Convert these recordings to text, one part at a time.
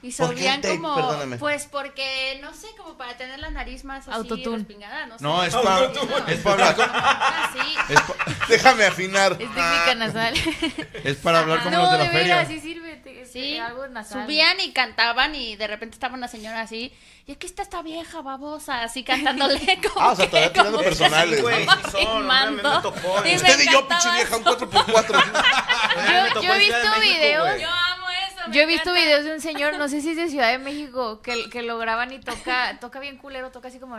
Y ¿Por qué sabían take? como, Perdóname. pues porque, no sé, como para tener la nariz más así Autotune. respingada, no sé. No, es para es para hablar. con- Así. es pa- déjame afinar. Es técnica nasal. Es para hablar como no, los de la de feria. veras, sí sirve. te- Sí, te- algo nasal. subían y cantaban y de repente estaba una señora así, y aquí está esta vieja babosa, así cantándole como Ah, o sea, que- todavía tirando como que personales, se güey, sí son, a mí me tocó. Y me Usted y yo, encantaba pinche vieja, un eso. 4x4. Yo, yo he visto videos. Yo amo eso. Yo he visto encanta. videos de un señor, no sé si es de Ciudad de México, que, que lo graban y toca, toca bien culero, toca así como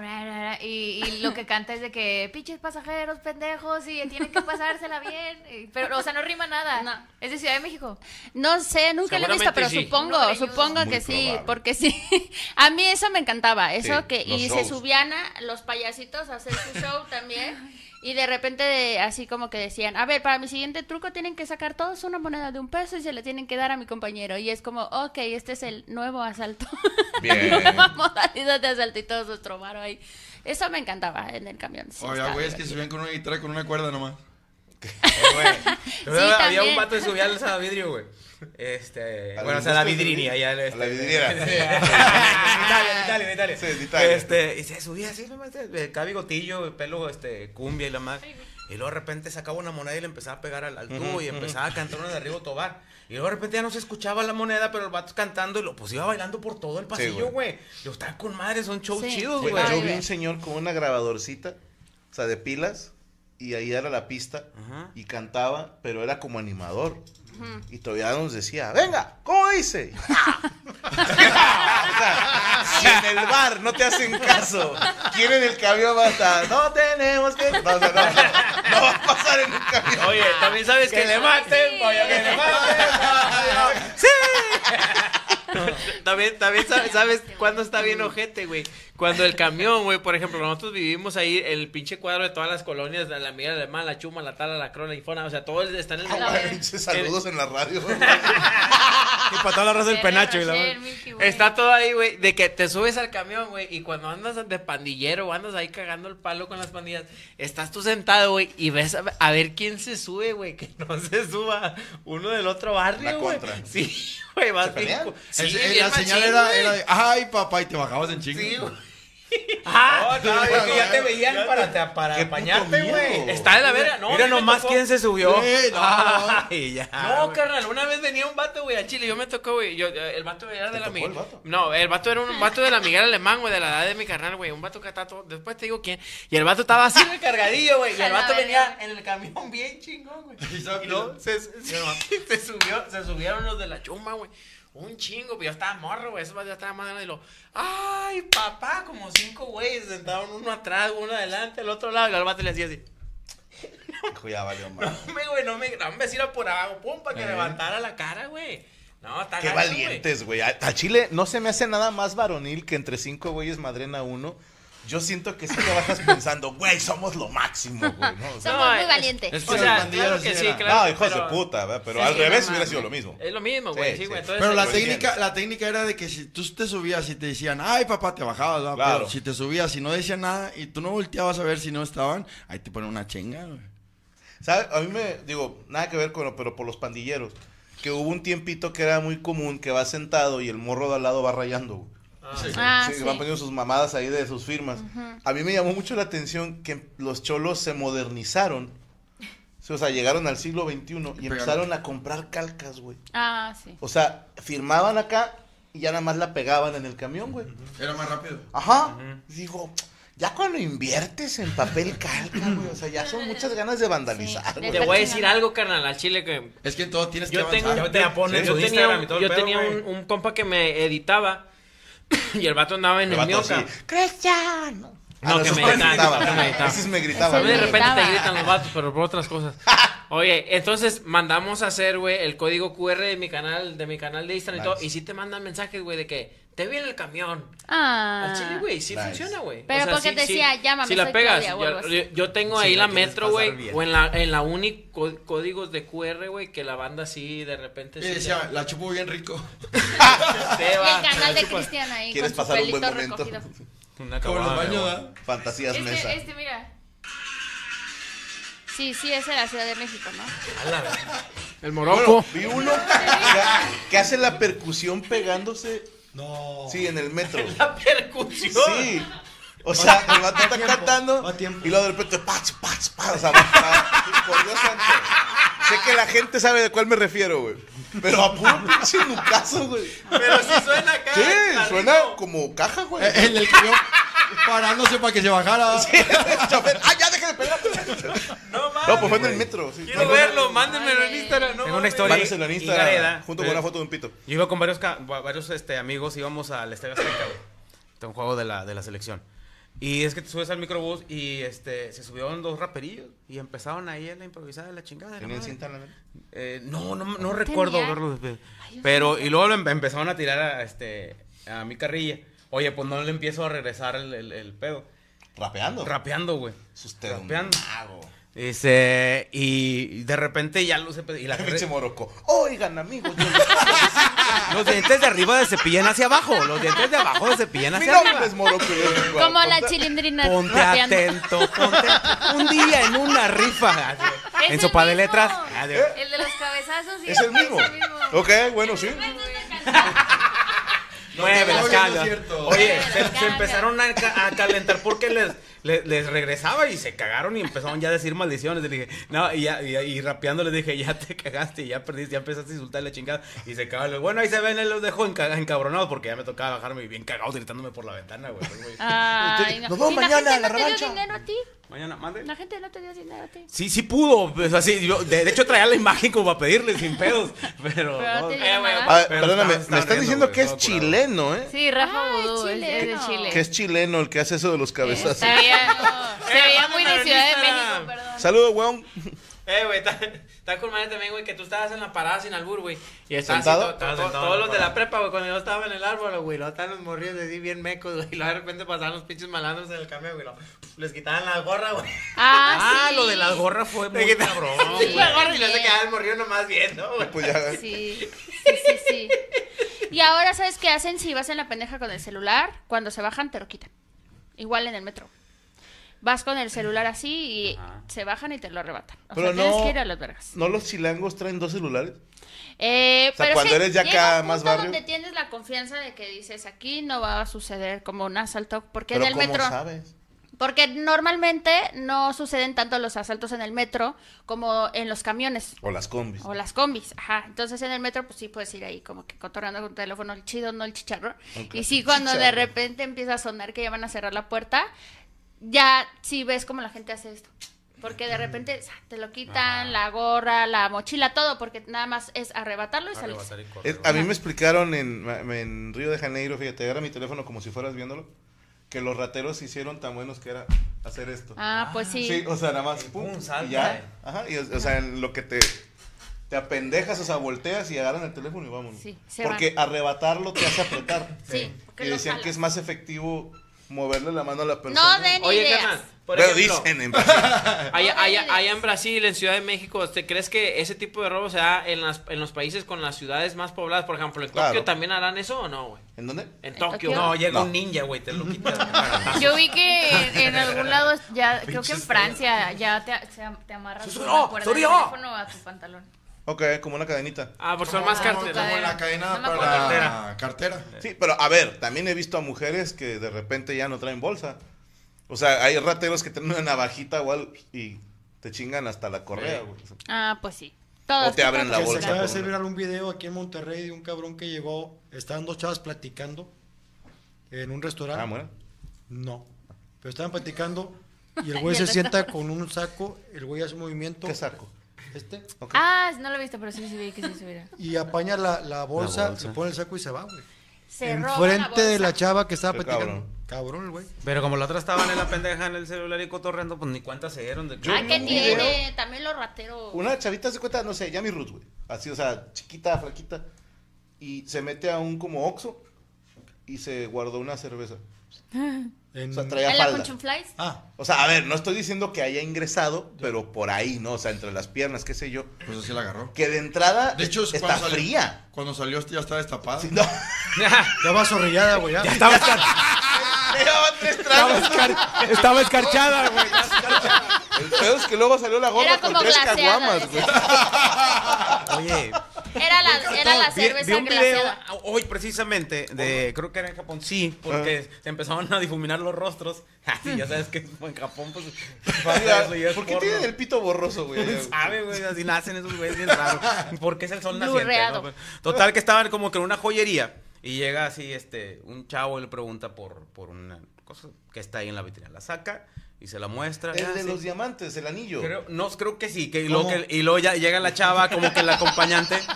y, y lo que canta es de que pinches pasajeros, pendejos, y tienen que pasársela bien. y- pero, o sea, no rima nada. No. Es de Ciudad de México. No sé, nunca lo he visto, pero sí. supongo, supongo que sí, probable. porque sí. A mí eso me encantaba, eso Sí, que y shows. se subían a los payasitos a hacer su show también. Y de repente de- así como que decían, a ver, para mi siguiente truco tienen que sacar todos una moneda de un peso y se le tienen que dar a mi compañero. Y es como, ok, este es el nuevo asalto. Bien. Nueva modalidad de asalto y todos nuestro varo ahí. Eso me encantaba en el camión. sí, Oiga, estaba güey, es que con una guitarra con una cuerda nomás. Había un vato que subía al a vidrio, güey. Este, ¿A la bueno, o sea, la vidrinia, ya. Este, la vidriera. en Italia, en Italia, en Italia. Sí, en Italia. Este, y se subía así, nomás, cada bigotillo, pelo, este, cumbia y la más. Y luego de repente sacaba una moneda y le empezaba a pegar al, al tubo y empezaba a cantar una de arriba tobar. Y luego de repente ya no se escuchaba la moneda, pero el vato cantando y lo pues iba bailando por todo el pasillo, güey. güey. Yo estaba con madre, son shows Sí. chidos, Güey, güey. yo vi un señor con una grabadorcita, o sea, de pilas, y ahí era la pista, Ajá. y cantaba, pero era como animador. Y todavía nos decía, venga, ¿cómo dice? o sea, si en el bar no te hacen caso, ¿quién en el camión va a estar? No tenemos que... No, o sea, no, no va a pasar en un camión. Oye, también sabes que, le maten, pollo, que le maten. Sí. también, también sabes, sabes cuándo está bien ojete, güey. Cuando el camión, güey, por ejemplo, nosotros vivimos ahí el pinche cuadro de todas las colonias, de la Miguel Alemán, la Chuma, la Tala, la Crona, la Infona, o sea, todo el- está en el Ah, saludos en la radio. Y para toda la raza del penacho la. Está todo ahí, güey, de que te subes al camión, güey, y cuando andas de pandillero o andas ahí cagando el palo con las pandillas, estás tú sentado, güey, y ves a, a ver quién se sube, güey, que no se suba uno del otro barrio, La güey. contra. Sí, güey, la señal era, de, ay, papá, y te bajabas en chingo. Sí, güey. Ah, no, es que ya te veían para, te- para apañarte, güey. Está de la verga, no. Mira nomás tocó- quién se subió. No, Ay, ya. No, güey. carnal, una vez venía un vato, güey, a Chile, yo me tocó, güey, yo, yo- el vato era de ¿Te la Miguel. el vato? No, el vato era un vato de la Miguel Alemán, güey, de la edad de mi carnal, güey, un vato que está todo, después te digo quién, y el vato estaba así recargadillo, güey, y el vato venía en el camión bien chingón, güey. Y luego se, se, se subió, se subieron los de la chuma, güey. Un chingo, pero yo estaba morro, güey. Eso ya estaba más grande y lo. ¡Ay, papá! Como cinco güeyes sentaron uno atrás, uno adelante, el otro lado. Y al vato le hacía así. Ya valió No, mal. hombre, güey, no me. No me sirva por abajo, pum, para que Eh. levantara la cara, güey. No, está Qué güey. valientes, güey. A, a Chile no se me hace nada más varonil que entre cinco güeyes madrena uno. Yo siento que sí te bajas pensando, güey, somos lo máximo, güey, ¿no? O sea, Somos muy valientes. es que O los sea, pandilleros claro que sí claro. no, hijos pero- de puta, ¿verdad? Pero Sí, al revés hubiera sido lo mismo. Es lo mismo, güey, Sí, sí, sí. güey. Pero la técnica, la técnica era de que si tú te subías y te decían, ay papá, te bajabas, ¿verdad? Claro. Pero si te subías y no decían nada y tú no volteabas a ver si no estaban, ahí te ponen una chinga, güey. ¿Sabes? A mí me, digo, nada que ver con, pero por los pandilleros, que hubo un tiempito que era muy común que va sentado y el morro de al lado va rayando, güey. Ah, Sí, sí. van poniendo sus mamadas ahí de sus firmas. A mí me llamó mucho la atención que los cholos se modernizaron. O sea, llegaron al siglo XXI y empezaron a comprar calcas, güey. Ah, sí. O sea, firmaban acá y ya nada más la pegaban en el camión, güey. Era más rápido. Ajá. Digo, ya cuando inviertes en papel calca, güey, o sea, ya son muchas ganas de vandalizar, güey. Te voy a decir algo, carnal, al chile que Es que todo tienes yo que tengo, avanzar. Ya te yo tenía, Instagram un, y todo el yo pedo, tenía güey. un, un compa que me editaba y el vato andaba en El el mioca. ¡Cristiano! No, que eso me es gritaba, gritaba. que me gritaba. Ese es me A gritaba. mí de repente te gritan los vatos, pero por otras cosas. Oye, entonces mandamos a hacer, güey, el código QR de mi canal, de mi canal de Instagram y todo, y sí te mandan mensajes, güey, de que te vi en el camión. Ah. Al chile, güey, sí nice. funciona, güey. Pero porque te decía, llámame, Si la soy pegas, Claudia, yo, tengo Sí, ahí la metro, güey, o en la, en la uni có- códigos de QR, güey, que la banda sí de repente sí decía, la chupo bien rico. Y el canal de. Cristian ahí ¿Quieres con su pasar un buen pelito momento? recogido. Una Como los acabada, baños, güey. ¿verdad? Fantasías mesa. Este, este, mira. Sí, sí, es en la Ciudad de México, ¿no? El Bueno, moroco. vi uno que hace la percusión pegándose, No. sí, en el metro. La percusión. Sí. O sea, el vato está tiempo, cantando va a tiempo. y luego de repente, pach, pach, pach. O sea, va- por Dios santo. Sé que la gente sabe de cuál me refiero, güey. Pero a puro pinche nucazo, güey. Pero sí suena acá. Sí, suena como caja, güey. Eh, El del camión parándose para que se bajara. El chofer, ¡Ah, ya, deje de pegar! No mames. No, pues fue en el metro. sí. Quiero verlo, mándenmelo en Ay, Instagram. No, Tengo una mames. historia. Mándeselo en Instagram, Gareda. junto con una foto de un pito. Yo iba con varios, ca- va- varios este, amigos, íbamos al Estadio Azteca, güey. Este, un juego de la, de la selección. Y es que te subes al microbús y este, se subieron dos raperillos y empezaron ahí a la improvisada, la chingada. de la ¿Tienen madre. Eh, no, no, no recuerdo verlo. pe- Pero, y luego lo em- empezaron a tirar a, este, a mi carrilla. Oye, pues no le empiezo a regresar el, el- el pedo. Rapeando. Rapeando, güey. Es usted un Rapeando. mago. Este, y de repente ya lo sé. Y la Pinche moroco. Oigan, amigos. yo- Los dientes de arriba se cepillan hacia abajo. Los dientes de abajo se cepillan hacia nombre arriba. es Moroco. y Como la chilindrina Ponte rapeando. atento, ponte Un día en una rifa. así, Es En el sopa de mismo. letras. así. El de los cabezazos. sí, Es el mismo. Ok, bueno, sí. Mueve las Oye, no se, empezaron a, ca- a calentar porque les, les, les regresaba y se cagaron y empezaron ya a decir maldiciones. Le dije, no, y, ya, y, y rapeando les dije, ya te cagaste, ya perdiste, ya empezaste a insultar la chingada. Y se cagaron. Bueno, ahí se ven, él los dejó enca- encabronados porque ya me tocaba bajarme bien cagados gritándome por la ventana, güey. Ay, no. Nos vemos ¿Y la mañana gente en la no te dio revancha. dinero a ti? Mañana, mande. La gente no te dio dinero a ti. Sí, sí pudo. Pues así, yo, de, de hecho traía la imagen como para pedirle sin pedos. Pero. Pero no no, te eh, dieron güey, nada. A ver, pero perdóname, me riendo, diciendo que es chileno, ¿eh? Sí, Rafa Ah, es Vudú, es, es de chileno. Chile. Que es chileno el que hace eso de los cabezazos. Se veía, se veía muy de Ciudad de. México, perdón. Saludos, weón. Eh, güey, está, está con madre también, güey, que tú estabas en la parada sin albur, güey. Y estaban to- to- to- sentado todos los de la prepa, güey, cuando yo estaba en el árbol, güey. Luego estaban los morrillos así bien mecos, güey. Y luego de repente pasaban los pinches malandros en el camión, güey. Les quitaban la gorra, güey. Ah, Ah, sí. lo de las gorras fue muy cabrón. Sí. la gorra y luego se quedaba el morrillo nomás viendo, güey. Pues ya. Sí, sí, sí, sí. Y ahora, ¿sabes qué hacen si vas en la pendeja con el celular? Cuando se bajan, te lo quitan. Igual en el metro. Vas con el celular así y Ajá. se bajan y te lo arrebatan. O Pero sea, tienes no- que ir a las vergas. ¿No los chilangos traen dos celulares? Eh, O sea, pero cuando es que eres ya acá más barrio. donde tienes la confianza de que dices, aquí no va a suceder como un asalto. Porque Pero en el ¿cómo metro... sabes? Porque normalmente no suceden tanto los asaltos en el metro como en los camiones. O las combis. O las combis, ajá. Entonces en el metro, pues sí puedes ir ahí como que cotorreando con tu teléfono, el chido, no el chicharro. Y sí, cuando de repente empieza a sonar que ya van a cerrar la puerta, ya sí ves como la gente hace esto. Porque de repente te lo quitan, la gorra, la mochila, todo, porque nada más es arrebatarlo y salir. A mí me explicaron en, en Río de Janeiro, fíjate, agarra mi teléfono como si fueras viéndolo, que los rateros hicieron tan buenos que era hacer esto. Ah, pues sí. Sí, o sea, nada más, pum, pum, salta, y ya. eh. Ajá, y, o o sea, en lo que te, te apendejas, o sea, volteas y agarran el teléfono y vámonos. Sí, se Porque arrebatarlo te hace apretar. Sí, porque Y decían que es más efectivo moverle la mano a la persona. No den Oye, ideas. carnal, por Pero ejemplo, dicen en Brasil. allá, No allá- allá en Brasil, en Ciudad de México, ¿te crees que ese tipo de robo se da en, las, en los países con las ciudades más pobladas? Por ejemplo, ¿en Tokio Claro. también harán eso o no, güey? ¿En dónde? En ¿En Tokio. Tokio? No, llega No. un ninja, güey, te lo quita. Yo vi que en, en algún lado, ya creo que en Francia, ya te, se am- te amarras del ¡Surió! teléfono a tu pantalón. Ok, como una cadenita. ah, por son más carteras. Como la cadena para Cartera. cartera. Sí, pero a ver, también he visto a mujeres que de repente ya no traen bolsa. O sea, hay rateros que tienen una navajita algo y te chingan hasta la correa, güey. Ah, pues sí. Todos, O te abren la se bolsa. acaba de por hacer viral un video aquí en Monterrey de un cabrón que llegó, estaban dos chavas platicando en un restaurante. Ah, bueno. No, pero estaban platicando y el güey se sienta con un saco, el güey hace un movimiento. ¿Qué saco? Este, Ok. Ah, no lo he visto, pero sí, sí vi que sí se viera. y apaña la, la bolsa, bolsa. se pone el saco y se va, güey. Se Enfrente de la chava que estaba platicando. Cabrón, el güey. Pero como la otra estaban en la pendeja en el celular y cotorreando, pues ni cuenta se dieron de que. Ah, ¿qué un tiene? video- También los rateros. Una chavita se cuenta, no sé, Yami Ruth, güey. Así, o sea, chiquita, flaquita. Y se mete a un como Oxxo y se guardó una cerveza. En- O sea, traía ¿En la falda. Flies? Ah, O sea, a ver, no estoy diciendo que haya ingresado, pero por ahí, ¿no? O sea, entre las piernas, qué sé yo. Pues así la agarró. Que de entrada De hecho, es está cuando salió- fría. Cuando salió ya estaba destapada. Sí, no. ya va zorrillada, güey. ya. Estaba, tres tragos. estaba escarchada, güey. El pedo es que luego salió la gorra con tres glaseada, caguamas, güey. Oye, Era la, era la vi, cerveza vi un video glaseada. hoy precisamente de, creo que era en Japón, sí, porque se empezaron a difuminar los rostros. Así, ya sabes que en Japón, pues, pasa eso y es ¿Por qué porno. tienen el pito borroso, güey? ¿Quién sabe, güey? Así nacen esos güeyes bien raros. Porque es el sol naciente. ¿no? Total, que estaban como que en una joyería. Y llega así, este, un chavo y le pregunta por, por una cosa que está ahí en la vitrina. La saca y se la muestra. El ya, de sí. los diamantes, el anillo. Creo- no, creo que sí. Que, y, luego ¿Cómo? que- y luego ya llega la chava, como que la acompañante.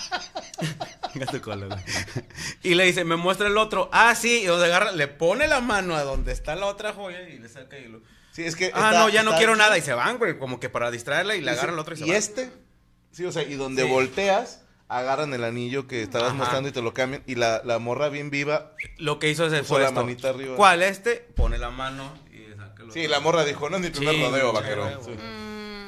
Y le dice, me muestra el otro. Ah, sí. Y donde agarra, le pone la mano a donde está la otra joya y le saca y lo. Sí, es que Ah, está- no, ya no está- quiero nada. Y se van, güey. Como que para distraerla y le Dice, agarran el otro y se ¿Y van. este? Sí, o sea, y donde Sí. volteas, agarran el anillo que estabas Ajá. mostrando y te lo cambian. Y la, la morra bien viva. Lo que hizo fue la manita arriba. ¿Cuál este? Pone la mano y saca el Sí, la morra dijo, no es mi primer Sí, rodeo, sí, vaquero. Sí.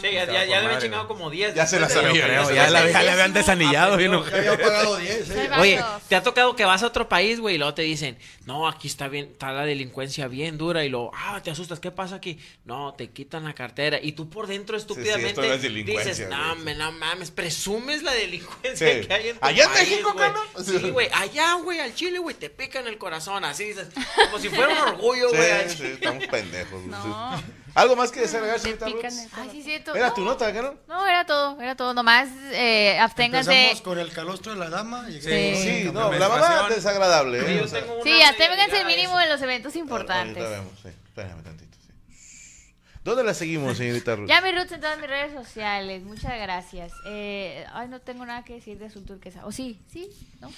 Sí, ya, ya, ya le habían chingado como 10. Ya se la sabía, creo, se Ya, la ya le habían desanillado. bien Ya había pagado 10, eh. Oye, ¿te ha tocado que vas a otro país, güey, y luego te dicen, no, aquí está bien, está la delincuencia bien dura, y luego, ah, te asustas, ¿qué pasa aquí? No, te quitan la cartera, y tú por dentro estúpidamente esto no es delincuencia, dices, no, me- no mames, presumes la delincuencia Sí. que hay en tu ¿Allá en país, México, güey. Sí, güey, allá, güey, al chile, güey, te pica en el corazón, así dices, como si fuera un orgullo, güey. Sí, estamos pendejos. No. Sí. ¿Algo más que Roots? el Ay, sí, cierto. ¿Era no, tu nota, no? No, era todo, era todo. Nomás eh, absténganse. Empezamos con el calostro de la dama. Y Sí. Sí, no, Menstruación. la mamá es desagradable. Sí, ¿eh? O sea, Sí, absténganse a mínimo en los eventos importantes. Ahorita vemos, sí. Espérame tantito, sí. ¿Dónde la seguimos, señorita Ruth? Ya mi roots en todas mis redes sociales. Muchas gracias. Eh, ay, no tengo nada que decir de azul turquesa. ¿O sí? ¿Sí? ¿No?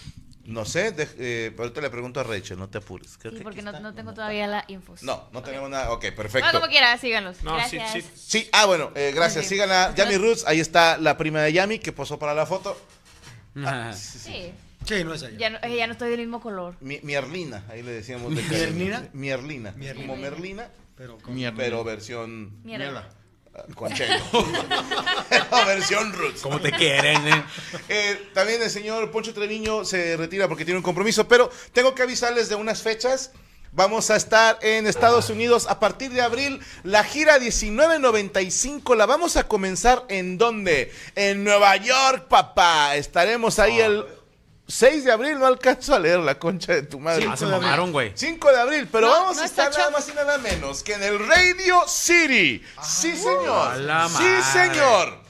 No sé, de- eh, pero le pregunto a Rachel, no te apures. Creo Sí, que porque no, no tengo todavía la info. No, no tenemos nada. Ok, Ah, perfecto. como quiera, síganlos. No, sí, gracias. sí. Sí, ah, bueno, eh, gracias. Ok. Sigan a Yami Roots. Ahí está la prima de Yami que posó para la foto. Ajá. Sí, sí. No es allá. Ya no, eh, ya no estoy del mismo color. Mi, Mierlina, ahí le decíamos. De ¿Mierlina? Mierlina. Mierlina. Como Merlina, Pero con pero versión Mierda. ah, con chengo. Versión Roots. Como te quieren, eh. Eh, también el señor Poncho Treviño se retira porque tiene un compromiso, pero tengo que avisarles de unas fechas. Vamos a estar en Estados Unidos a partir de abril. La gira 1995 la vamos a comenzar en dónde? En Nueva York, papá. Estaremos ahí el 6 de abril. No alcanzo a leer la concha de tu madre. Ah, se mamaron, güey. 5 de abril, pero No, vamos no a estar nada más y nada menos que en el Radio City. sí, señor. la Sí, madre. señor.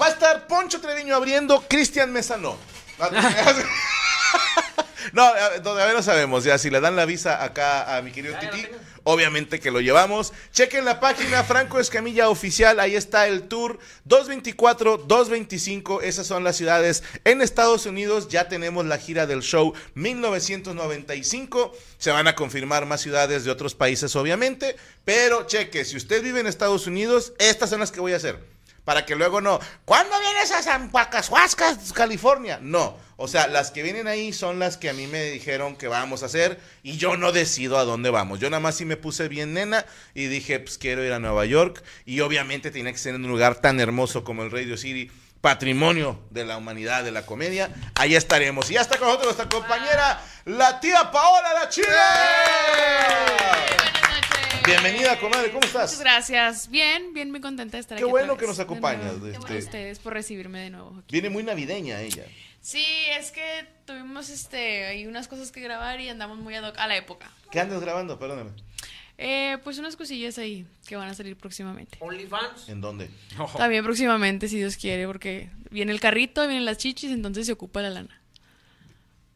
Va a estar Poncho Treviño abriendo, Cristian Mesa no. No, a- todavía no sabemos. Ya, si le dan la visa acá a mi querido Titi, obviamente que lo llevamos. Chequen la página Franco Escamilla Oficial. Ahí está el tour 224, 225. Esas son las ciudades en Estados Unidos. Ya tenemos la gira del show 1995. Se van a confirmar más ciudades de otros países, obviamente. Pero cheque, si usted vive en Estados Unidos, estas son las que voy a hacer. Para que luego no. ¿Cuándo vienes a San Pacashuascas, California? No. O sea, las que vienen ahí son las que a mí me dijeron que vamos a hacer y yo no decido a dónde vamos. Yo nada más sí me puse bien nena y dije, pues quiero ir a Nueva York y obviamente tiene que ser en un lugar tan hermoso como el Radio City, patrimonio de la humanidad, de la comedia. Ahí estaremos. Y ya está con nosotros nuestra compañera, la tía Paola La Chile. Bienvenida, comadre, ¿cómo estás? Muchas gracias. Bien, bien, muy contenta de estar Qué aquí. bueno otra que nos acompañas, este- Qué bueno ustedes por recibirme de nuevo. aquí. Viene muy navideña ella. Sí, es que tuvimos este, hay unas cosas que grabar y andamos muy ad hoc a la época. ¿Qué andas grabando? Perdóname. Eh, pues unas cosillas ahí que van a salir próximamente. OnlyFans. ¿En dónde? También próximamente, si Dios quiere, porque viene el carrito, vienen las chichis, entonces se ocupa la lana.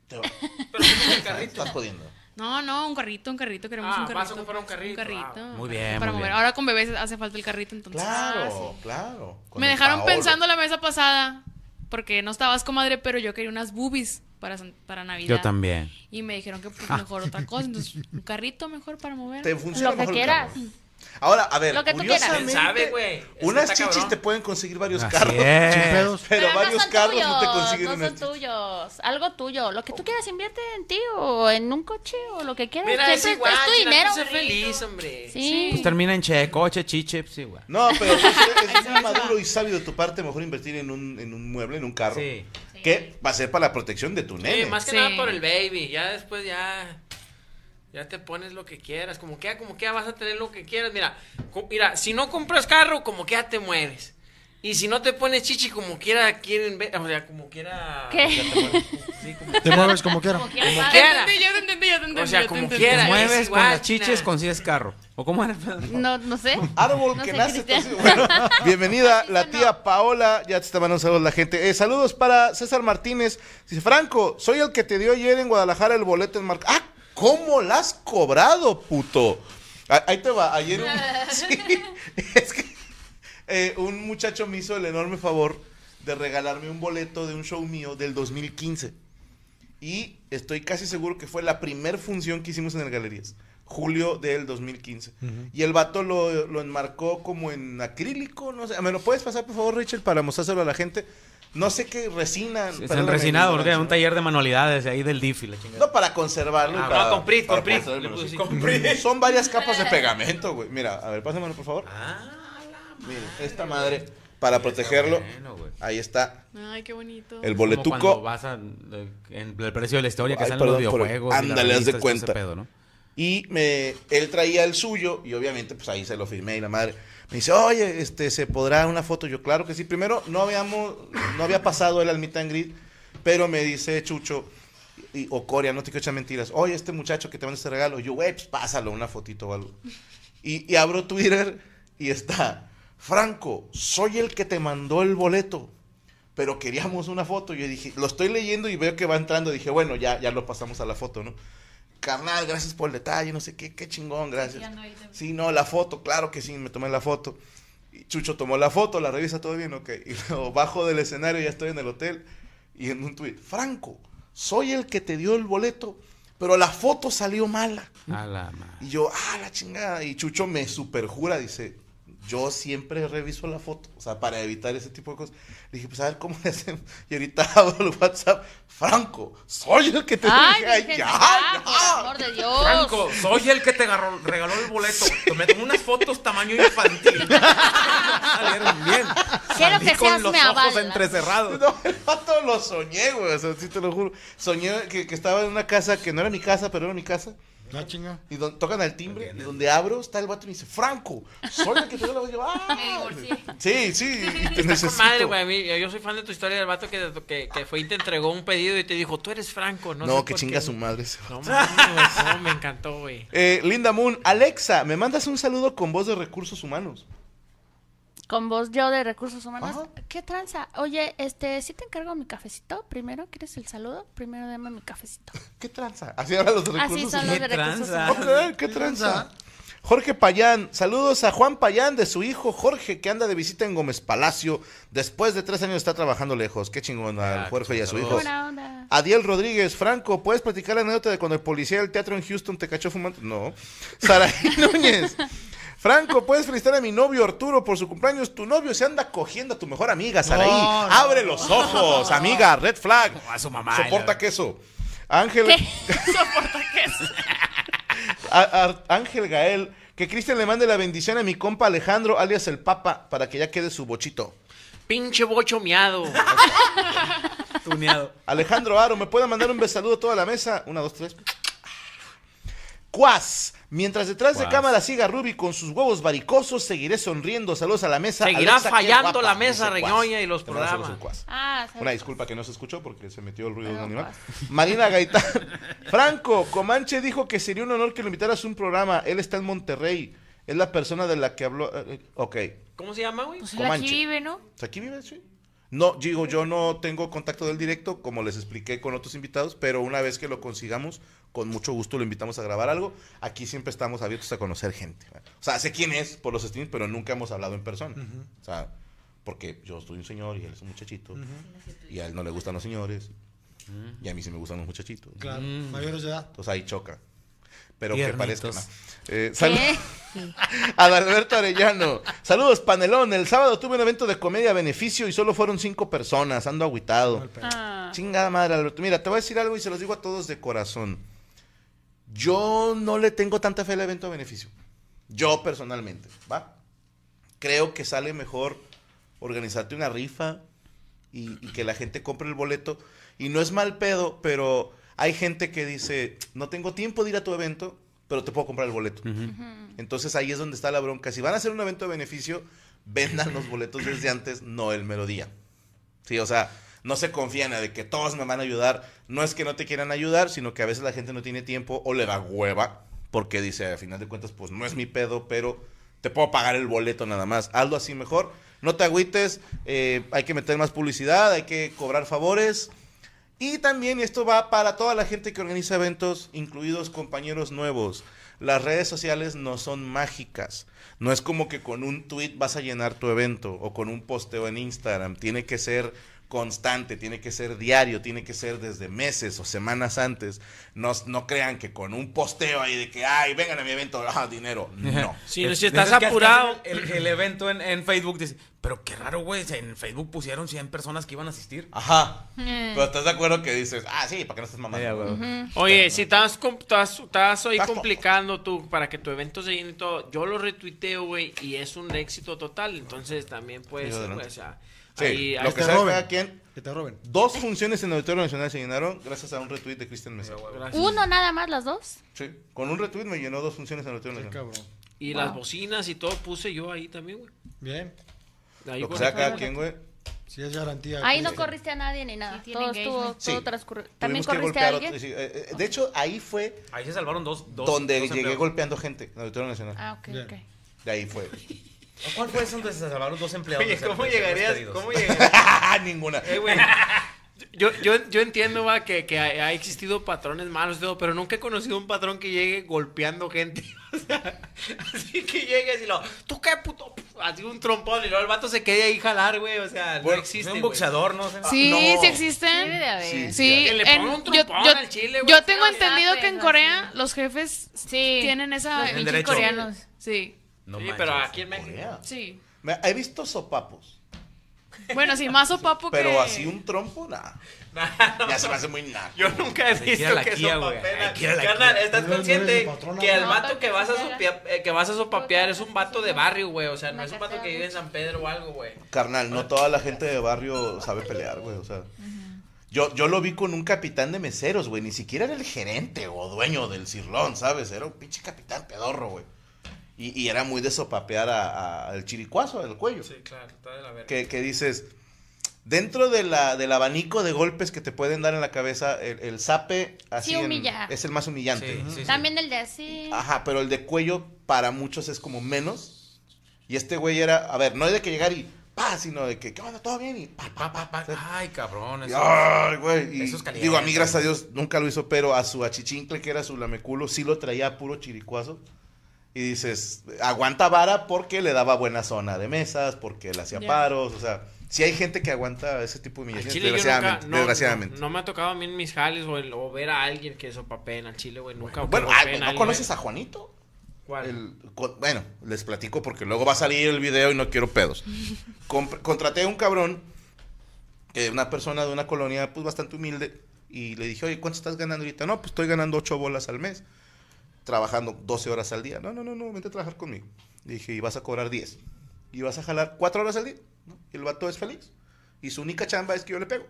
Te va- Estás jodiendo. No, no, un carrito, un carrito, queremos Ah, un vas a carrito. comprar un carrito. carrito. Ah, muy bien, Para muy mover. bien. Ahora con bebés hace falta el carrito, entonces. Claro, claro. Con Me dejaron Paolo. pensando la mesa pasada, porque no estabas comadre, pero yo quería unas boobies para, san- para Navidad. Yo también. Y me dijeron que pues, mejor otra cosa, entonces un carrito mejor para mover. Te funciona Lo que mejor quieras. carro. Ahora, a ver, Lo que tú quieras. curiosamente, ¿Quién sabe, güey? Unas está chichis cabrón. te pueden conseguir varios Así carros. es. Sin pedos. Pero, no varios son carros tuyos, no te consiguen no unas son chichis. tuyos. Algo tuyo. Lo que tú quieras, invierte en ti o en un coche o lo que quieras. Mira, es Siempre igual. es tu dinero. sé feliz, hombre. Sí. Pues termina en che, coche, chiche, pues sí, güey. No, pero pues, es muy maduro y sabio de tu parte mejor invertir en un, en un mueble, en un carro. Sí. Que va a ser para la protección de tu nene. Sí, más que Sí. nada por el baby. Ya después ya. Ya te pones lo que quieras. Como que como que vas a tener lo que quieras. Mira, mira, si no compras carro, como que ya te mueves. Y si no te pones chichi, como quiera quieren ver. O sea, como quiera. ¿Qué? te mueves. Sí, como, Te mueves como quieras. como Te quiera. entendí, yo te entendí, yo te entendí. O sea, te como entendí. quiera. Te es mueves con las chiches, consigues carro. ¿O cómo era? No, no sé. Árbol No que sé, nace. Cristian. entonces, bueno, bienvenida la tía Paola. Ya te está mandando saludos la gente. Eh, saludos para César Martínez. Dice, Franco, soy el que te dio ayer en Guadalajara el boleto en marca. ¡Ah! ¿Cómo la has cobrado, puto? Ah, Ahí te va. Ayer un... Sí, es que eh, un muchacho me hizo el enorme favor de regalarme un boleto de un show mío del 2015. Y estoy casi seguro que fue la primer función que hicimos en el Galerías. Julio del 2015. Y el vato lo, lo enmarcó como en acrílico, no sé. ¿Me lo puedes pasar, por favor, Rachel, para mostrárselo a la gente? No sé qué resina. Es perdóname, en resinado, porque era un taller de manualidades de ahí del DIF y la chingada. No, para conservarlo. y Ah, para, no, con Prit, con sí. Son varias capas de pegamento, güey. Mira, a ver, pásamelo, por favor. Ah, Miren, esta madre, para protegerlo. bueno. Ahí está. Ay, qué bonito. El Como boletuco. vas a, de- en el precio de la historia que Ay, salen los perdón por el- videojuegos. Ándale, haz de cuenta. pedo, ¿no? Y me, él traía el suyo y obviamente pues ahí se lo firmé y la madre me dice, oye, este, ¿se podrá una foto? Yo, claro que sí. Primero, no habíamos, no había pasado él al meet and greet, pero me dice Chucho, o Coria, no te quiero echar mentiras, oye, este muchacho que te manda este regalo, yo, güey, pues pásalo, una fotito o algo. Y, y abro Twitter y está, Franco, soy el que te mandó el boleto, pero queríamos una foto. Yo dije, lo estoy leyendo y veo que va entrando, dije, bueno, ya, ya lo pasamos a la foto, ¿no? Carnal, gracias por el detalle, no sé qué, qué chingón, gracias. Sí, no, la foto, claro que sí, me tomé la foto. Y Chucho tomó la foto, la revisa todo bien, ok. Y luego bajo del escenario, ya estoy en el hotel, y en un tuit, Franco, soy el que te dio el boleto, pero la foto salió mala. A la madre. Y yo, ah, la chingada. Y Chucho me superjura, dice, yo siempre reviso la foto, o sea, para evitar ese tipo de cosas. Le dije, pues a ver cómo le hacemos. Y ahorita abro el WhatsApp, Franco, soy el que te Ay, dije, ay, Virgen, ya, ya, por ya. amor de Dios. Franco, soy el que te agarró- regaló el boleto. Me tomé unas fotos tamaño infantil. Salieron bien. Quiero Salí que con seas los me ojos avalas. entrecerrados. No, el vato lo soñé, güey, o sea, sí te lo juro. Soñé que, que estaba en una casa que no era mi casa, pero era mi casa. Ah, chinga. Y don- tocan al timbre, y donde abro está el vato y me dice, Franco, soy el que te dio la voz. Y yo, ah. Me divorcié. Sí, sí, y te necesito. madre, güey. Yo soy fan de tu historia del vato que, que, que fue y te entregó un pedido y te dijo, tú eres Franco. No, No, sé que chinga qué, su madre ese No, mames, me encantó, güey. Eh, Linda Moon, Alexa, ¿me mandas un saludo con voz de recursos humanos? Con vos yo de recursos humanos. Ajá. ¿Qué tranza? Oye, este, ¿sí te encargo mi cafecito? Primero, ¿quieres el saludo? Primero dame mi cafecito. ¿Qué tranza? Así hablan los de recursos Así son humanos. los de recursos tranza? humanos. Ok, ¿qué tranza? Jorge Payán, saludos a Juan Payán de su hijo Jorge que anda de visita en Gómez Palacio. Después de tres años está trabajando lejos. Qué chingón al Ah, Jorge y a su hijo. Buena onda. Adiel Rodríguez, Franco, ¿puedes platicar la anécdota de cuando el policía del teatro en Houston te cachó fumando? No. Saraí Núñez. Franco, puedes felicitar a mi novio Arturo por su cumpleaños. Tu novio se anda cogiendo a tu mejor amiga, Saraí. No, no, Abre los ojos, amiga, red flag. A su mamá. Soporta queso. Ángel. Soporta queso. A- a- Ángel Gael, que Cristian le mande la bendición a mi compa Alejandro, alias el Papa, para que ya quede su bochito. Pinche bocho miado. Tuneado. Alejandro Aro, ¿me puede mandar un besaludo a toda la mesa? Una, dos, tres. Cuas. Mientras detrás de cámara siga Ruby con sus huevos varicosos, seguiré sonriendo. Saludos a la mesa. Seguirá Alexa, fallando guapa, la mesa reñoña y los programas. Cuas. Ah, Una disculpa que no se escuchó porque se metió el ruido de un animal. Marina Gaitán. Franco, Comanche dijo que sería un honor que lo invitaras a un programa. Él está en Monterrey. Es la persona de la que habló. eh, eh, ok. ¿Cómo se llama, güey? Pues él aquí vive, ¿no? ¿Aquí vive? Sí. No, digo, yo no tengo contacto del directo, como les expliqué con otros invitados, pero una vez que lo consigamos, con mucho gusto lo invitamos a grabar algo. Aquí siempre estamos abiertos a conocer gente. O sea, sé quién es por los streams, pero nunca hemos hablado en persona. O sea, porque yo soy un señor y él es un muchachito. Y a él no le gustan los señores. Y a mí sí me gustan los muchachitos. Claro, mayores de edad. Entonces ahí choca. Pero Tiernitos. que parezca. no. Eh, salud- Adalberto Arellano. Saludos, panelón. El sábado tuve un evento de comedia a beneficio y solo fueron cinco personas. Ando agüitado. Ah. Chingada madre, Alberto. Mira, te voy a decir algo y se los digo a todos de corazón. Yo no le tengo tanta fe al evento a beneficio. Yo personalmente, ¿va? Creo que sale mejor organizarte una rifa y, y que la gente compre el boleto. Y no es mal pedo, pero hay gente que dice, no tengo tiempo de ir a tu evento, pero te puedo comprar el boleto. Entonces ahí es donde está la bronca. Si van a hacer un evento de beneficio, vendan los boletos desde antes, no el mero día. Sí, o sea, no se confían de que todos me van a ayudar. No es que no te quieran ayudar, sino que a veces la gente no tiene tiempo o le da hueva, porque dice, a final de cuentas, pues no es mi pedo, pero te puedo pagar el boleto nada más. Hazlo así mejor. No te agüites, eh, hay que meter más publicidad, hay que cobrar favores. Y también, esto va para toda la gente que organiza eventos, incluidos compañeros nuevos. Las redes sociales no son mágicas. No es como que con un tweet vas a llenar tu evento o con un posteo en Instagram. Tiene que ser constante, tiene que ser diario, tiene que ser desde meses o semanas antes. No, no crean que con un posteo ahí de que, ay, vengan a mi evento, ah, dinero. No. Sí, Es- si estás apurado. El, el evento en, en Facebook dice, pero qué raro, güey, en Facebook pusieron 100 personas que iban a asistir. Ajá. Eh. Pero estás de acuerdo que dices, ah, sí, para que no estés mamando. Oye, si estás, estás, estás ahí Estás complicando tú para que tu evento se llene y todo, yo lo retuiteo, güey, y es un éxito total. Entonces también puede Sí, ser, güey, o sea, Sí, ahí- lo que sea cada quien. Que te roben. Dos funciones en el Auditorio Nacional se llenaron gracias a un retweet de Cristian Mesa. Uno nada más, las dos. Sí, con un retweet me llenó dos funciones en el Auditorio Nacional. Y las bocinas y todo puse yo ahí también, güey. Bien. Ahí Lo que sea cada quien, güey. Si es garantía. Ahí no corriste a nadie ni nada. tiene todo estuvo. Sí. todo transcurrió. ¿También corriste a alguien? otro- sí, eh, eh, de hecho, ahí fue Ahí se salvaron dos. dos donde dos llegué empleados. golpeando gente en el Auditorio Nacional. Ah, ok, ok. De ahí fue. ¿Cuál fue eso donde se salvaron dos empleados? Oye, ¿cómo llegarías? ¿Cómo llegarías? Ninguna. Eh, güey, Yo, yo, yo entiendo, va, que, que ha, ha existido patrones malos y todo, pero nunca he conocido un patrón que llegue golpeando gente. O sea, así que llegues y lo, ¿tú qué puto? Así un trompón y luego el vato se quede ahí jalar, güey. O sea, no Bueno, existe. un güey. boxeador, ¿no? Sí, no. sí existen. Debe de haber. Sí, Sí, Que le en- un yo, trompón yo- al chile, güey. yo tengo No, entendido que en Corea los jefes Sí. tienen esa... Los derecho. coreanos. Sí, No Sí, manches. pero aquí en México. Corea. sí. Me- He visto sopapos, Bueno, sí, más sopapo que... pero así un trompo, nada. Ya se me hace muy nada. Yo nunca he Hay que ir a visto la que Kia, eso güey. papena. Hay que ir a la Carnal, Kia. ¿estás No, no eres consciente mi patrona. que el No, vato que vas a eh, que vas a sopapear es un vato de barrio, güey? O sea, no es un vato que vive en. San Pedro o algo, güey. Carnal, no toda la gente de barrio sabe pelear, güey. O sea, yo, yo lo vi con un capitán de meseros, güey. Ni siquiera era el gerente o dueño del cirlón, ¿sabes? Era un pinche capitán pedorro, güey. Y, y era muy de sopapear a- a- al chiricuazo, al cuello. Sí, claro, está de la verga. que, que dices, dentro de la, del abanico de golpes que te pueden dar en la cabeza, el, el zape así Sí, en- humilla. es el más humillante. Sí, sí, sí. También el de así. Ajá, pero el de cuello para muchos es como menos. Y este güey era, a ver, no es de que llegar y pa, sino de que, ¿qué onda? ¿Todo bien? Y pa, pa, Pa, pa. Ay, cabrón. y, eso- ay, güey. Y Eso es caliente. digo, a mí, gracias a Dios, nunca lo hizo, pero a su achichincle, que era su lameculo, sí lo traía a puro chiricuazo. Y dices, aguanta vara porque le daba buena zona de mesas, porque le hacía paros, o sea, sí hay gente que aguanta ese tipo de humillaciones, chile desgraciadamente. nunca, no, desgraciadamente. No, no me ha tocado a mí en mis jales o, el- o ver a alguien que sopapeen al chile, güey. Nunca. Bueno, que ah, ¿no alguien, conoces a Juanito? ¿Cuál? El- con- bueno, les platico porque luego va a salir el video y no quiero pedos. Contraté a un cabrón, eh, una persona de una colonia pues bastante humilde, y le dije, oye, ¿cuánto estás ganando ahorita? No, pues estoy ganando 8 bolas al mes, trabajando 12 horas al día. No, no, no, no, vente a trabajar conmigo. Le dije, y vas a cobrar 10. Y vas a jalar 4 horas al día. ¿no? Y el vato es feliz. Y su única chamba es que yo le pego.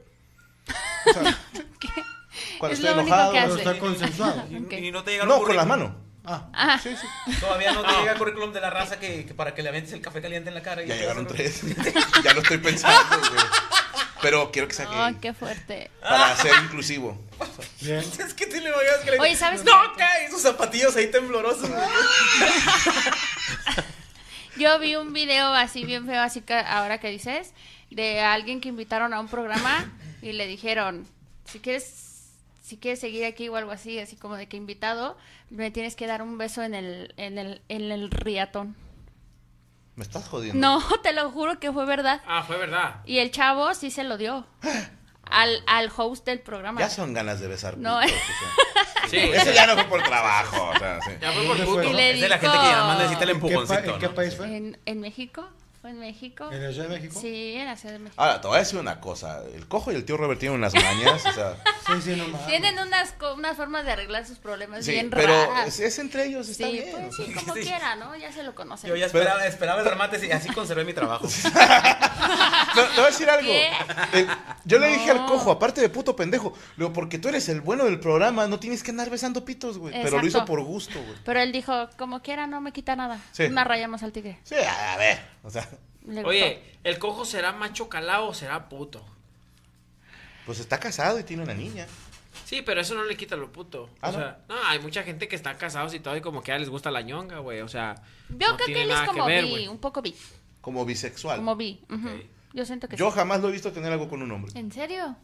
O sea, cuando Es estoy enojado, cuando estoy consensuado. Y, Ok. y no te llega el No, con currículum. la mano. Ah, Sí, sí. Todavía no te llega el currículum de la raza que, que para que le avientes el café caliente en la cara. y Ya llegaron tres. ya lo estoy pensando, güey. Pero quiero que sea Oh, gay. qué fuerte. Para ser inclusivo. bien. Es que te le que le- Oye, ¿sabes No, qué? cae sus zapatillos ahí temblorosos. Yo vi un video así bien feo, así que ahora que dices, de alguien que invitaron a un programa y le dijeron, si quieres, si quieres seguir aquí o algo así, así como de que invitado, me tienes que dar un beso en el, en el, en el riatón. Me estás jodiendo. No, te lo juro que fue verdad. Ah, fue verdad. Y el chavo sí se lo dio al, al host del programa. Ya son ganas de besar. No, pitos, o Sí. Ese ya no fue por trabajo. O sea, sí. Ya fue por ¿Dónde puto. le Es de la gente que nada más necesita el ¿En qué, pa- empujoncito. en qué ¿no? país fue? ¿En, en México? ¿Fue en México? ¿En la Ciudad de México? Sí, en la Ciudad de México. Ahora, te voy a decir una cosa. El cojo y el tío Robert tienen unas mañas. O sea, Sí, sí, no mames. Tienen unas, co- unas formas de arreglar sus problemas sí, bien pero raras. es, es entre ellos. Está sí, bien. pues sí, como Sí. quiera, ¿no? Ya se lo conocen. Yo ya esperaba, esperaba el remate y así conservé mi trabajo. No, te voy a decir algo. ¿Qué? El- yo le dije al No. cojo, aparte de puto pendejo, le digo, porque tú eres el bueno del programa, no tienes que andar besando pitos, güey. Pero lo hizo por gusto, güey. Pero él dijo, como quiera, no me quita nada. Sí. Una raya más al tigre. Sí, a ver. O sea, Le gustó. Oye, ¿el cojo será macho calao o será puto? pues está casado y tiene una niña. Sí, pero eso no le quita lo puto. Ah, o sea, no, hay mucha gente que está casados y todo y como que ya les gusta la ñonga, güey. O sea, Yo no creo tiene que él es nada como ver, bi, güey. un poco bi. Como bisexual. Como bi. Yo siento que Yo sí. jamás lo he visto tener algo con un hombre. ¿En serio?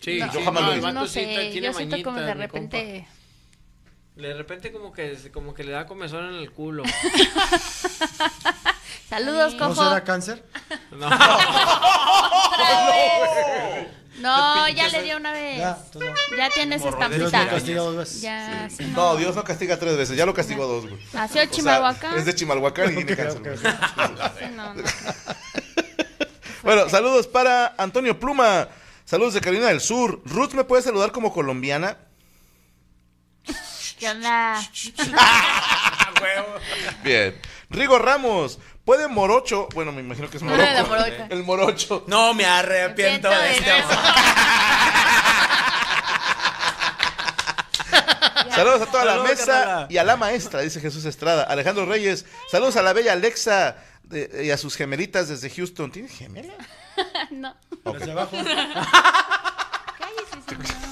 Sí, No, yo jamás lo he visto. no sé, tiene yo siento como de repente... De repente como que, como que le da comezón en el culo. Saludos, ¿No cojo. será cáncer? No. No, ya le dio una vez. Ya, tienes Dios estampita. me castiga dos veces. Ya, sí, No, Dios no castiga tres veces, ya lo castigó dos, güey. Nació en O sea, Chimalhuacán. es de Chimalhuacán y tiene cáncer. no, no. Bueno, saludos para Antonio Pluma. Saludos de Carolina del Sur. Ruth, ¿me puede saludar como colombiana? ¿Qué onda? Bien. Rigo Ramos. ¿Puede Morocho? Bueno, me imagino que es Morocho. El Morocho. No me arrepiento de este amor. Saludos a toda la mesa carnala. y a la maestra, dice Jesús Estrada. Alejandro Reyes. Saludos a la bella Alexa de- y a sus gemelitas desde Houston. ¿Tiene gemela? No. Ok. Hacia abajo. Cállese, señor.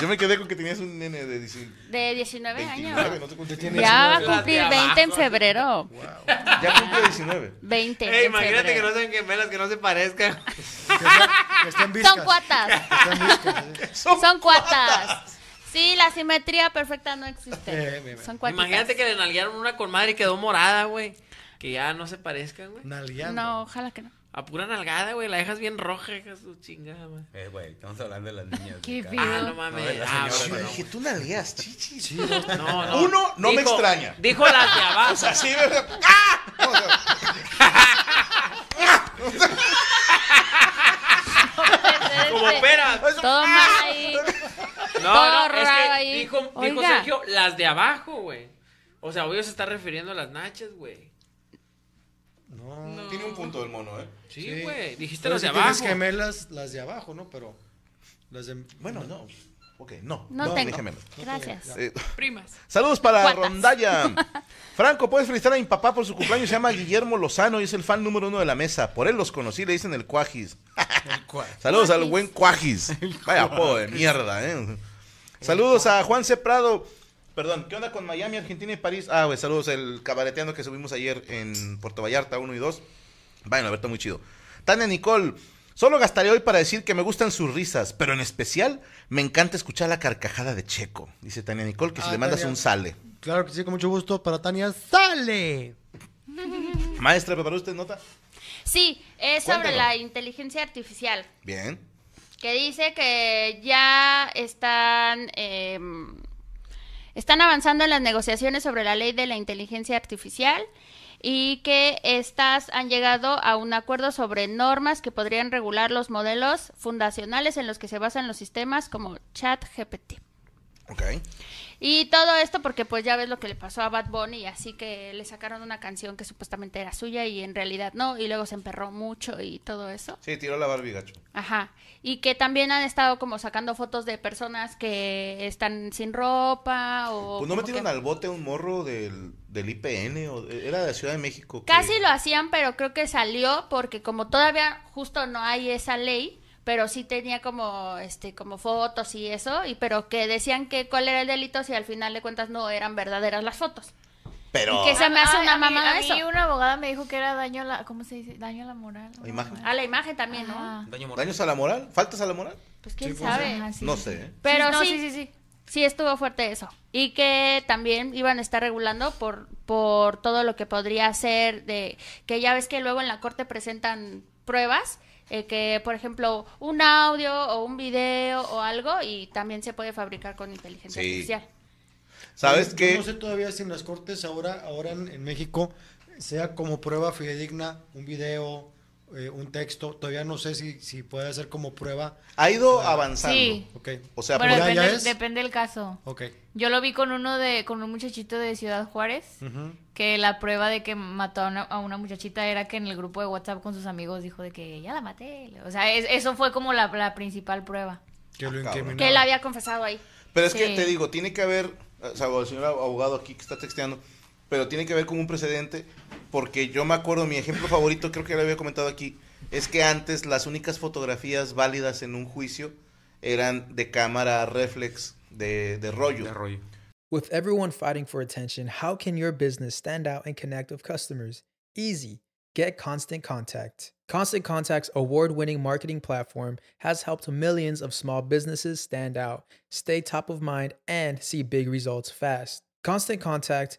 Yo me quedé con que tenías un nene de 19, De 19 años. no. Ya va a cumplir 20 en febrero. Ya cumplió 19. 20 Ey, en imagínate que febrero. no sean gemelas, que no se parezcan. Que, sea- que. Son cuatas. Que viscas, sí. Son cuatas. Sí, la simetría perfecta no existe. Eh. Son cuatitas. Imagínate que le nalguearon una con madre y quedó morada, güey. Que ya no se parezcan, güey. Nalgueando. No, ojalá que no. A pura nalgada, güey. La dejas bien roja, hija su chingada, güey. Eh, güey, estamos hablando de las niñas. Qué acá. Ah, no mames. No, Ah, bueno. dije, tú nalgueas, chichis. Sí, dos- No, no. Uno, no me extraña. Dijo las de abajo. O sea, sí, me- ¡Ah! O sea, Como peras. Todo mal ahí. No, Todo no, es que ahí. dijo, dijo. Sergio, las de abajo, güey. O sea, obvio se está refiriendo a las nachas, güey. No. Tiene un punto el mono, ¿eh? Sí, güey. Dijiste Pero las de si tienes abajo. gemelas, las de abajo, ¿no? Pero las de... Bueno, no. Ok, no. No, no tengo. Gracias. Eh, Primas. saludos para Cuatas. Rondalla. Franco, puedes felicitar a mi papá por su cumpleaños. Se llama Guillermo Lozano y es el fan número uno de la mesa. Por él los conocí, le dicen el Cuajis. Saludos al buen Cuajis. Vaya apodo de mierda, ¿eh? Saludos a Juan C. Prado. Perdón, ¿qué onda con Miami, Argentina y París? Ah, güey, saludos el cabareteando que subimos ayer en Puerto Vallarta 1 y 2. Vayan a ver, está muy chido. Tania Nicole, solo gastaré hoy para decir que me gustan sus risas, pero en especial me encanta escuchar la carcajada de Checo. Dice Tania Nicole que si Ah, le mandas Tania. un sale. Claro que sí, con mucho gusto. Para Tania, ¡sale! Maestra, ¿preparó usted nota? Sí, es sobre la inteligencia artificial. Bien. que dice que ya están em, están avanzando en las negociaciones sobre la ley de la inteligencia artificial y que estas han llegado a un acuerdo sobre normas que podrían regular los modelos fundacionales en los que se basan los sistemas como ChatGPT. Ok. Y todo esto porque pues ya ves lo que le pasó a Bad Bunny, así que le sacaron una canción que supuestamente era suya y en realidad no, y luego se emperró mucho y todo eso. Sí, tiró la Barbie gacho. Ajá. Y que también han estado como sacando fotos de personas que están sin ropa o... Pues no metieron que- al bote un morro del, del IPN, o era de la Ciudad de México. que- Casi lo hacían, pero creo que salió porque como todavía justo no hay esa ley, pero sí tenía como este como fotos y eso, y pero que decían que cuál era el delito si al final de cuentas no eran verdaderas las fotos. Pero... Y que se me hace Ah, una a mí- mamada a mí eso. una abogada me dijo que era daño a la, ¿cómo se dice? Daño a la moral. La imagen. A la imagen también, ¿no? Daño moral. ¿Daños a la moral? ¿Faltas a la moral? Pues quién Sí, pues, sabe. Ajá, sí, no sé. ¿eh? Pero Sí, no, sí, sí, sí, sí. sí estuvo fuerte eso. Y que también iban a estar regulando por, por todo lo que podría ser de... Que ya ves que luego en la corte presentan pruebas, eh, que por ejemplo un audio o un video o algo y también se puede fabricar con inteligencia Sí. artificial. ¿Sabes Yo qué? No sé todavía si en las cortes ahora, ahora en, en México sea como prueba fidedigna un video, eh, un texto. Todavía no sé si, si puede ser como prueba. Ha ido avanzando. Sí. Ok. O sea, Bueno, ya- ya depende, es. depende del caso. Ok. Yo lo vi con uno de, con un muchachito de Ciudad Juárez, que la prueba de que mató a una, a una muchachita era que en el grupo de WhatsApp con sus amigos dijo de que ya la maté. O sea, es- eso fue como la, la principal prueba. Que lo incriminaba. Que él había confesado ahí. Pero es que te digo, tiene que haber, o sea, el señor abogado aquí que está texteando, pero tiene que haber como un precedente, porque yo me acuerdo, mi ejemplo favorito, creo que lo había comentado aquí, es que antes las únicas fotografías válidas en un juicio eran de cámara reflex de, de rollo. De rollo. With everyone fighting for attention, how can your business stand out and connect with customers? Easy. Get Constant Contact. Constant Contact's award winning marketing platform has helped millions of small businesses stand out, stay top of mind, and see big results fast. Constant Contact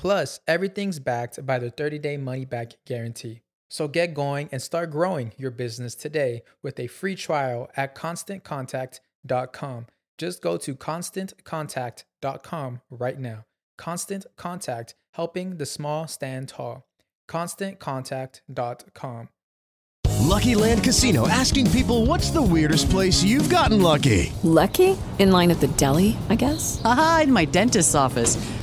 Plus, everything's backed by the 30 day money back guarantee. So get going and start growing your business today with a free trial at constantcontact.com. Just go to constantcontact.com right now. Constant Contact, helping the small stand tall. ConstantContact.com. Lucky Land Casino asking people what's the weirdest place you've gotten lucky? Lucky? In line at the deli, I guess? Aha, in my dentist's office.